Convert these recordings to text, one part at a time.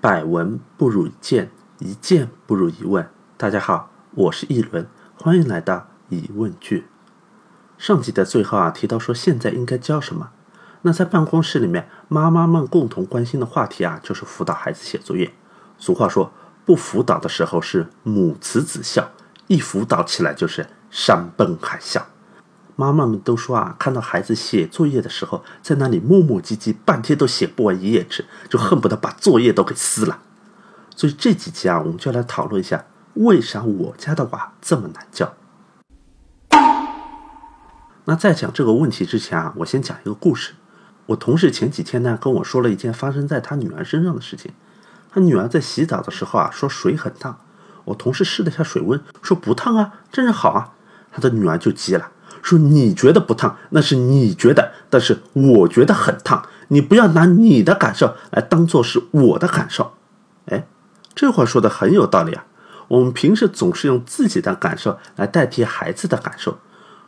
百闻不如一见，一见不如一问。大家好，我是一轮，欢迎来到疑问句。上集的最后啊，提到说现在应该教什么？那在办公室里面，妈妈们共同关心的话题啊，就是辅导孩子写作业。俗话说，不辅导的时候是母慈子孝，一辅导起来就是山崩海啸。妈妈们都说啊，看到孩子写作业的时候，在那里磨磨唧唧，半天都写不完一页纸，就恨不得把作业都给撕了。所以这几集啊，我们就来讨论一下，为啥我家的娃这么难教。那在讲这个问题之前啊，我先讲一个故事。我同事前几天呢跟我说了一件发生在他女儿身上的事情。他女儿在洗澡的时候啊，说水很烫。我同事试了一下水温，说不烫啊，正好啊。他的女儿就急了。说你觉得不烫，那是你觉得，但是我觉得很烫。你不要拿你的感受来当做是我的感受。哎，这话说的很有道理啊。我们平时总是用自己的感受来代替孩子的感受，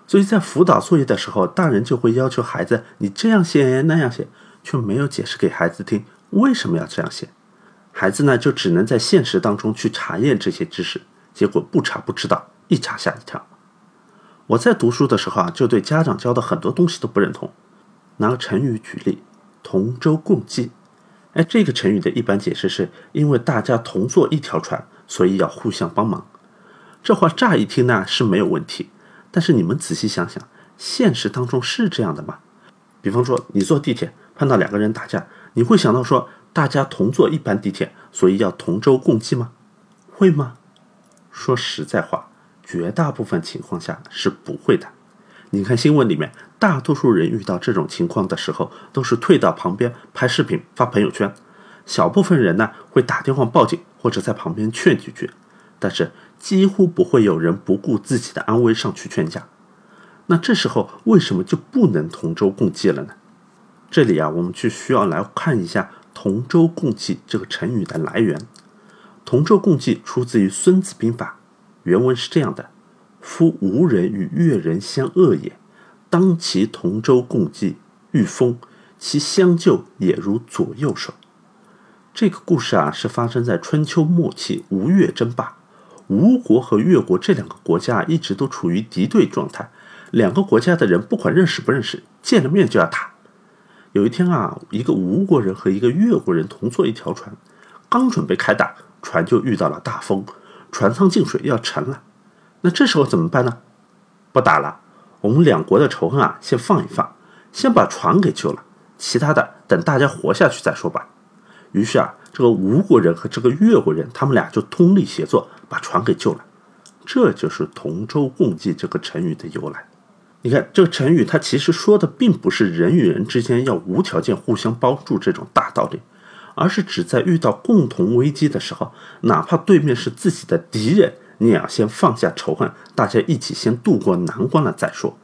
所以在辅导作业的时候，大人就会要求孩子你这样写那样写，却没有解释给孩子听为什么要这样写。孩子呢，就只能在现实当中去查验这些知识，结果不查不知道，一查吓一跳。我在读书的时候啊，就对家长教的很多东西都不认同。拿个成语举例，“同舟共济”。哎，这个成语的一般解释是因为大家同坐一条船，所以要互相帮忙。这话乍一听呢是没有问题，但是你们仔细想想，现实当中是这样的吗？比方说，你坐地铁碰到两个人打架，你会想到说大家同坐一班地铁，所以要同舟共济吗？会吗？说实在话。绝大部分情况下是不会的。你看新闻里面，大多数人遇到这种情况的时候，都是退到旁边拍视频发朋友圈。小部分人呢会打电话报警，或者在旁边劝几句，但是几乎不会有人不顾自己的安危上去劝架。那这时候为什么就不能同舟共济了呢？这里啊，我们就需要来看一下“同舟共济”这个成语的来源。“同舟共济”出自于《孙子兵法》。原文是这样的：“夫吴人与越人相恶也，当其同舟共济，遇风其相救也如左右手。”这个故事啊，是发生在春秋末期，吴越争霸。吴国和越国这两个国家一直都处于敌对状态，两个国家的人不管认识不认识，见了面就要打。有一天啊，一个吴国人和一个越国人同坐一条船，刚准备开打，船就遇到了大风。船舱进水要沉了，那这时候怎么办呢？不打了，我们两国的仇恨啊，先放一放，先把船给救了，其他的等大家活下去再说吧。于是啊，这个吴国人和这个越国人，他们俩就通力协作，把船给救了。这就是“同舟共济”这个成语的由来。你看，这个成语它其实说的并不是人与人之间要无条件互相帮助这种大道理。而是指在遇到共同危机的时候，哪怕对面是自己的敌人，你也要先放下仇恨，大家一起先渡过难关了再说。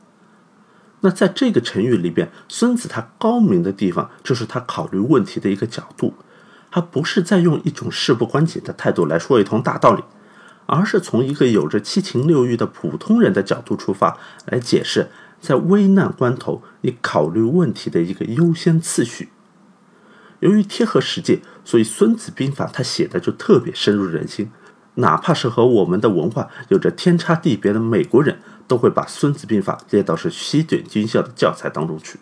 那在这个成语里边，孙子他高明的地方就是他考虑问题的一个角度，他不是在用一种事不关己的态度来说一通大道理，而是从一个有着七情六欲的普通人的角度出发来解释，在危难关头你考虑问题的一个优先次序。由于贴合实际，所以《孙子兵法》他写的就特别深入人心。哪怕是和我们的文化有着天差地别的美国人，都会把《孙子兵法》列到是西点军校的教材当中去。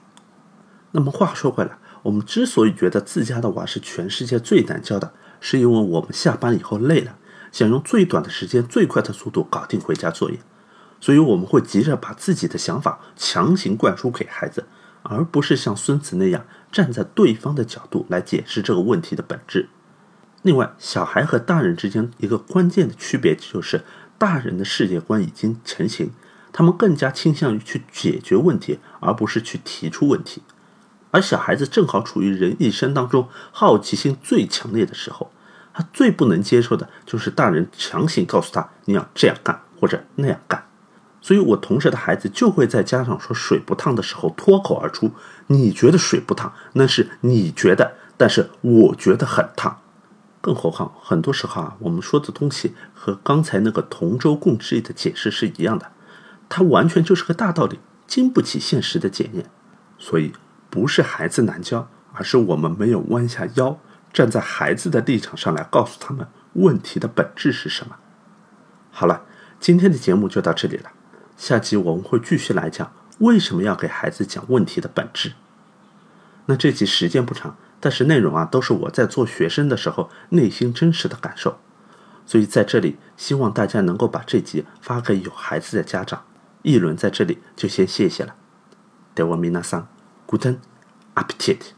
那么话说回来，我们之所以觉得自家的娃是全世界最难教的，是因为我们下班以后累了，想用最短的时间、最快的速度搞定回家作业，所以我们会急着把自己的想法强行灌输给孩子。而不是像孙子那样站在对方的角度来解释这个问题的本质。另外，小孩和大人之间一个关键的区别就是，大人的世界观已经成型，他们更加倾向于去解决问题，而不是去提出问题。而小孩子正好处于人一生当中好奇心最强烈的时候，他最不能接受的就是大人强行告诉他你要这样干或者那样干。所以，我同事的孩子就会在家长说水不烫的时候脱口而出：“你觉得水不烫，那是你觉得，但是我觉得很烫。”更何况，很多时候啊，我们说的东西和刚才那个同舟共济的解释是一样的，它完全就是个大道理，经不起现实的检验。所以，不是孩子难教，而是我们没有弯下腰，站在孩子的立场上来告诉他们问题的本质是什么。好了，今天的节目就到这里了，下集我们会继续来讲为什么要给孩子讲问题的本质。那这集时间不长，但是内容啊都是我在做学生的时候内心真实的感受，所以在这里希望大家能够把这集发给有孩子的家长。一轮在这里就先谢谢了，德文米纳桑，古登，阿皮切。